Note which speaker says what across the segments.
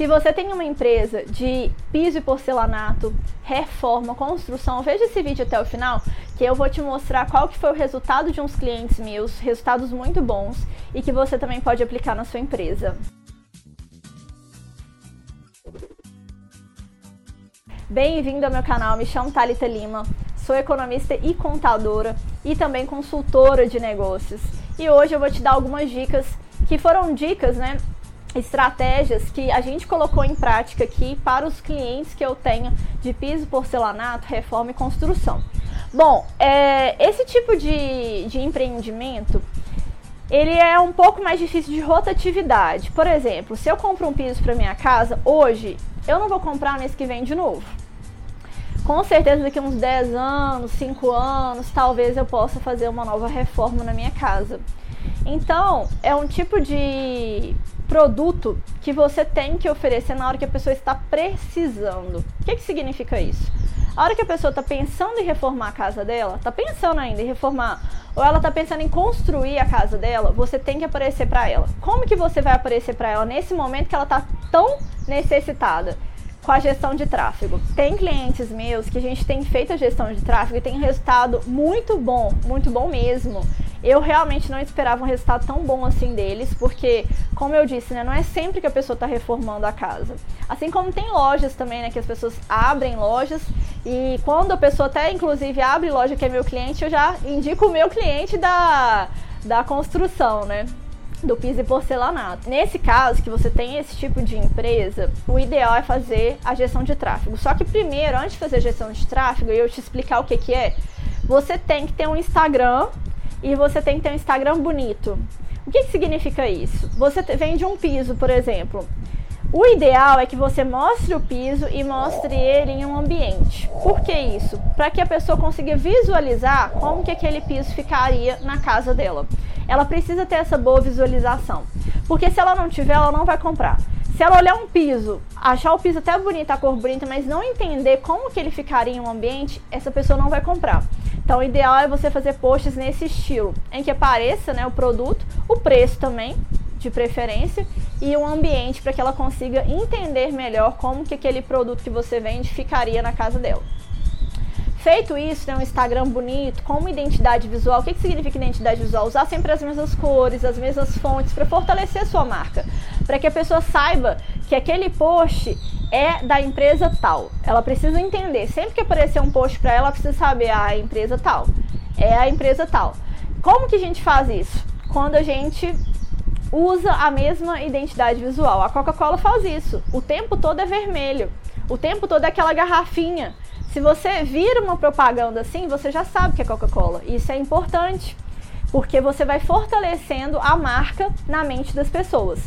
Speaker 1: Se você tem uma empresa de piso e porcelanato, reforma, construção, veja esse vídeo até o final, que eu vou te mostrar qual que foi o resultado de uns clientes meus, resultados muito bons e que você também pode aplicar na sua empresa. Bem-vindo ao meu canal, me chamo Thalita Lima, sou economista e contadora e também consultora de negócios. E hoje eu vou te dar algumas dicas que foram dicas, né, estratégias que a gente colocou em prática aqui para os clientes que eu tenho de piso, porcelanato, reforma e construção. Bom, é, esse tipo de, de empreendimento ele é um pouco mais difícil de rotatividade. Por exemplo, se eu compro um piso para minha casa hoje, eu não vou comprar mês que vem de novo. Com certeza daqui uns 10 anos, 5 anos, talvez eu possa fazer uma nova reforma na minha casa. Então, é um tipo de produto que você tem que oferecer na hora que a pessoa está precisando. O que, que significa isso? A hora que a pessoa está pensando em reformar a casa dela, está pensando ainda em reformar, ou ela está pensando em construir a casa dela, você tem que aparecer para ela. Como que você vai aparecer para ela nesse momento que ela está tão necessitada? com a gestão de tráfego. Tem clientes meus que a gente tem feito a gestão de tráfego e tem resultado muito bom, muito bom mesmo. Eu realmente não esperava um resultado tão bom assim deles, porque, como eu disse, né, não é sempre que a pessoa está reformando a casa. Assim como tem lojas também, né, que as pessoas abrem lojas e quando a pessoa até, inclusive, abre loja que é meu cliente, eu já indico o meu cliente da, da construção, né? do piso e porcelanato. Nesse caso, que você tem esse tipo de empresa, o ideal é fazer a gestão de tráfego. Só que primeiro, antes de fazer a gestão de tráfego, eu te explicar o que, que é, você tem que ter um Instagram e você tem que ter um Instagram bonito. O que, que significa isso? Você vende um piso, por exemplo. O ideal é que você mostre o piso e mostre ele em um ambiente. Por que isso? Para que a pessoa consiga visualizar como que aquele piso ficaria na casa dela. Ela precisa ter essa boa visualização. Porque se ela não tiver, ela não vai comprar. Se ela olhar um piso, achar o piso até bonito, a cor bonita, mas não entender como que ele ficaria em um ambiente, essa pessoa não vai comprar. Então, o ideal é você fazer posts nesse estilo, em que apareça né, o produto, o preço também, de preferência, e o ambiente para que ela consiga entender melhor como que aquele produto que você vende ficaria na casa dela. Feito isso, né, um Instagram bonito, com uma identidade visual. O que, que significa identidade visual? Usar sempre as mesmas cores, as mesmas fontes para fortalecer a sua marca, para que a pessoa saiba que aquele post é da empresa tal. Ela precisa entender, sempre que aparecer um post para ela, ela precisa saber ah, a empresa tal. É a empresa tal. Como que a gente faz isso? Quando a gente usa a mesma identidade visual. A Coca-Cola faz isso. O tempo todo é vermelho. O tempo todo é aquela garrafinha. Se você vira uma propaganda assim, você já sabe que é Coca-Cola. Isso é importante, porque você vai fortalecendo a marca na mente das pessoas.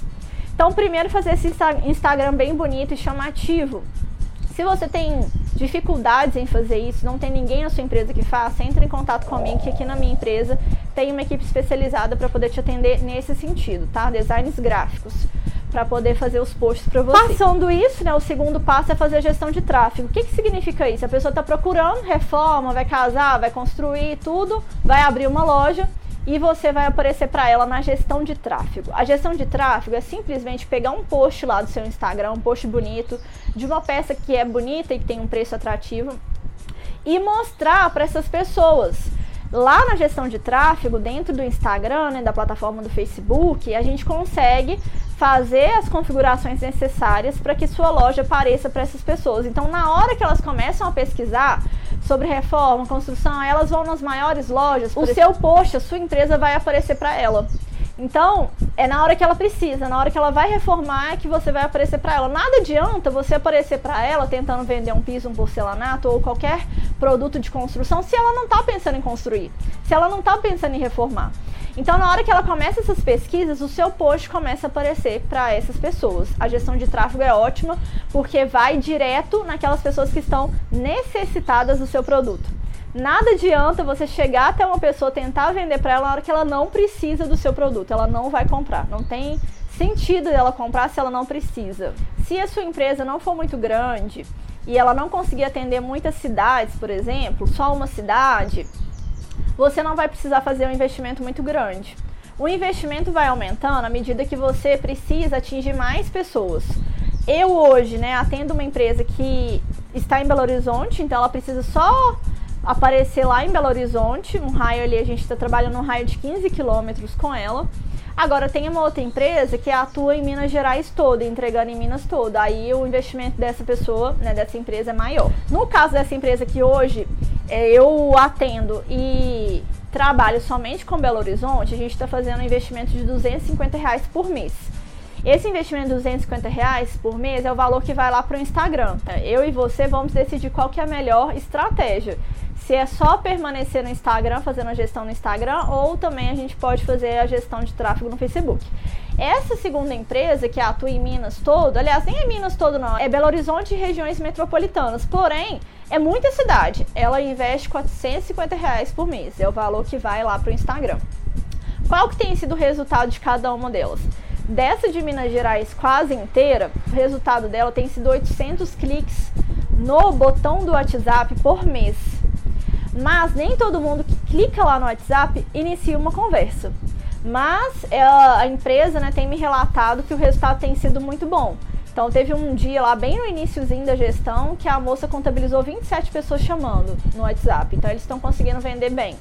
Speaker 1: Então, primeiro fazer esse Instagram bem bonito e chamativo. Se você tem dificuldades em fazer isso, não tem ninguém na sua empresa que faça, entre em contato comigo, que aqui na minha empresa tem uma equipe especializada para poder te atender nesse sentido, tá? Designs gráficos para poder fazer os posts para você. Passando isso, né, o segundo passo é fazer a gestão de tráfego. O que, que significa isso? A pessoa está procurando reforma, vai casar, vai construir tudo, vai abrir uma loja e você vai aparecer para ela na gestão de tráfego. A gestão de tráfego é simplesmente pegar um post lá do seu Instagram, um post bonito, de uma peça que é bonita e que tem um preço atrativo, e mostrar para essas pessoas. Lá na gestão de tráfego, dentro do Instagram, né, da plataforma do Facebook, a gente consegue fazer as configurações necessárias para que sua loja apareça para essas pessoas. Então, na hora que elas começam a pesquisar, sobre reforma, construção, elas vão nas maiores lojas, o seu post, a sua empresa vai aparecer para ela. Então, é na hora que ela precisa, na hora que ela vai reformar é que você vai aparecer para ela. Nada adianta você aparecer para ela tentando vender um piso, um porcelanato ou qualquer produto de construção se ela não está pensando em construir, se ela não está pensando em reformar. Então, na hora que ela começa essas pesquisas, o seu post começa a aparecer para essas pessoas. A gestão de tráfego é ótima porque vai direto naquelas pessoas que estão necessitadas do seu produto. Nada adianta você chegar até uma pessoa tentar vender para ela na hora que ela não precisa do seu produto, ela não vai comprar. Não tem sentido dela comprar se ela não precisa. Se a sua empresa não for muito grande e ela não conseguir atender muitas cidades, por exemplo, só uma cidade, você não vai precisar fazer um investimento muito grande. O investimento vai aumentando à medida que você precisa atingir mais pessoas. Eu hoje, né, atendo uma empresa que está em Belo Horizonte, então ela precisa só aparecer lá em Belo Horizonte, um raio ali, a gente está trabalhando um raio de 15 quilômetros com ela. Agora tem uma outra empresa que atua em Minas Gerais toda, entregando em Minas toda. Aí o investimento dessa pessoa, né, dessa empresa é maior. No caso dessa empresa que hoje eu atendo e trabalho somente com Belo Horizonte, a gente está fazendo um investimento de 250 reais por mês. Esse investimento de 250 reais por mês é o valor que vai lá para o Instagram. Tá? Eu e você vamos decidir qual que é a melhor estratégia se é só permanecer no Instagram, fazendo a gestão no Instagram, ou também a gente pode fazer a gestão de tráfego no Facebook. Essa segunda empresa, que atua em Minas todo, aliás, nem é Minas todo não, é Belo Horizonte e regiões metropolitanas, porém, é muita cidade. Ela investe 450 reais por mês, é o valor que vai lá para o Instagram. Qual que tem sido o resultado de cada uma delas? Dessa de Minas Gerais quase inteira, o resultado dela tem sido 800 cliques no botão do WhatsApp por mês. Mas nem todo mundo que clica lá no WhatsApp inicia uma conversa. Mas ela, a empresa né, tem me relatado que o resultado tem sido muito bom. Então teve um dia lá bem no iníciozinho da gestão que a moça contabilizou 27 pessoas chamando no WhatsApp. Então eles estão conseguindo vender bem.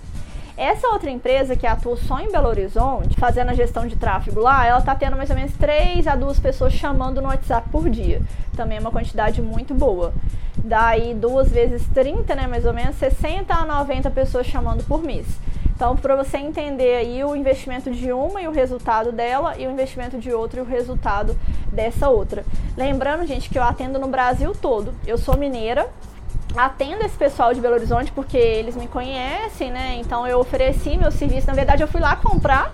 Speaker 1: Essa outra empresa que atua só em Belo Horizonte, fazendo a gestão de tráfego lá, ela está tendo mais ou menos 3 a 2 pessoas chamando no WhatsApp por dia. Também é uma quantidade muito boa. Daí duas vezes 30, né, mais ou menos 60 a 90 pessoas chamando por mês. Então, para você entender aí o investimento de uma e o resultado dela, e o investimento de outra e o resultado dessa outra. Lembrando, gente, que eu atendo no Brasil todo. Eu sou mineira, atendo esse pessoal de Belo Horizonte porque eles me conhecem, né? Então eu ofereci meu serviço. Na verdade, eu fui lá comprar.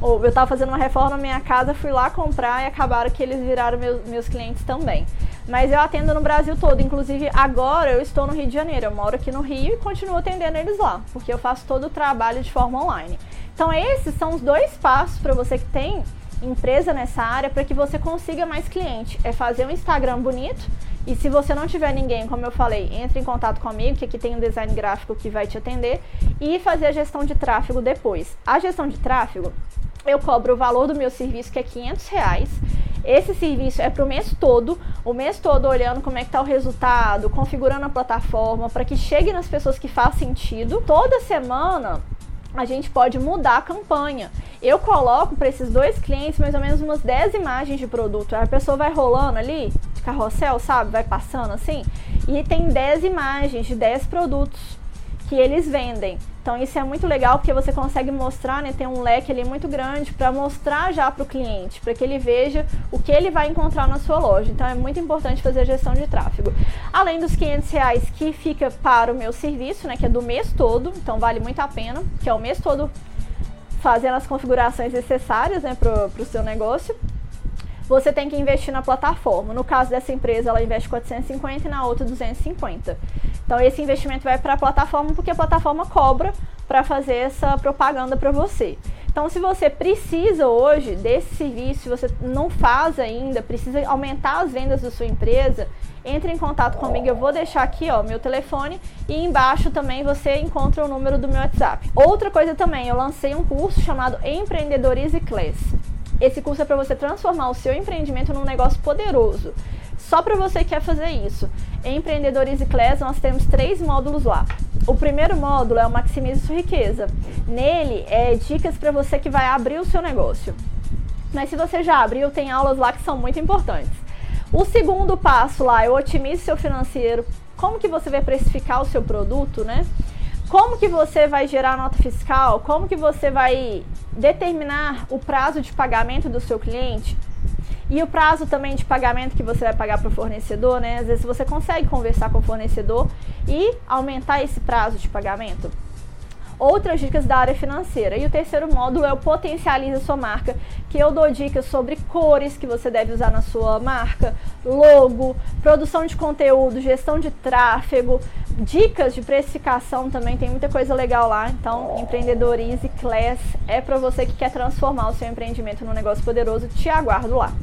Speaker 1: Ou eu estava fazendo uma reforma na minha casa, fui lá comprar e acabaram que eles viraram meus, meus clientes também. Mas eu atendo no Brasil todo. Inclusive, agora eu estou no Rio de Janeiro. Eu moro aqui no Rio e continuo atendendo eles lá, porque eu faço todo o trabalho de forma online. Então, esses são os dois passos para você que tem empresa nessa área para que você consiga mais cliente. É fazer um Instagram bonito e se você não tiver ninguém, como eu falei, entre em contato comigo, que aqui tem um design gráfico que vai te atender, e fazer a gestão de tráfego depois. A gestão de tráfego, eu cobro o valor do meu serviço, que é 500 reais. Esse serviço é para o mês todo, o mês todo olhando como é que está o resultado, configurando a plataforma para que chegue nas pessoas que faz sentido. Toda semana a gente pode mudar a campanha. Eu coloco para esses dois clientes mais ou menos umas 10 imagens de produto. A pessoa vai rolando ali, carrossel, sabe? Vai passando assim. E tem 10 imagens de 10 produtos que eles vendem. Então isso é muito legal porque você consegue mostrar, né, tem um leque ali muito grande para mostrar já para o cliente, para que ele veja o que ele vai encontrar na sua loja. Então é muito importante fazer a gestão de tráfego. Além dos 500 reais que fica para o meu serviço, né, que é do mês todo, então vale muito a pena, que é o mês todo fazendo as configurações necessárias né, para o seu negócio você tem que investir na plataforma. No caso dessa empresa, ela investe 450 e na outra 250. Então esse investimento vai para a plataforma porque a plataforma cobra para fazer essa propaganda para você. Então, se você precisa hoje desse serviço, se você não faz ainda, precisa aumentar as vendas da sua empresa, entre em contato comigo. Eu vou deixar aqui, ó, meu telefone e embaixo também você encontra o número do meu WhatsApp. Outra coisa também, eu lancei um curso chamado Empreendedorize Class. Esse curso é para você transformar o seu empreendimento num negócio poderoso. Só para você que quer fazer isso. Em Empreendedores e Class, nós temos três módulos lá. O primeiro módulo é o Maximize Sua Riqueza. Nele, é dicas para você que vai abrir o seu negócio. Mas se você já abriu, tem aulas lá que são muito importantes. O segundo passo lá é o Otimize Seu Financeiro. Como que você vai precificar o seu produto, né? como que você vai gerar nota fiscal, como que você vai determinar o prazo de pagamento do seu cliente e o prazo também de pagamento que você vai pagar para o fornecedor, né? Às vezes você consegue conversar com o fornecedor e aumentar esse prazo de pagamento outras dicas da área financeira. E o terceiro módulo é o Potencialize a sua marca, que eu dou dicas sobre cores que você deve usar na sua marca, logo, produção de conteúdo, gestão de tráfego, dicas de precificação também, tem muita coisa legal lá. Então, Empreendedorize Class é para você que quer transformar o seu empreendimento num negócio poderoso. Te aguardo lá.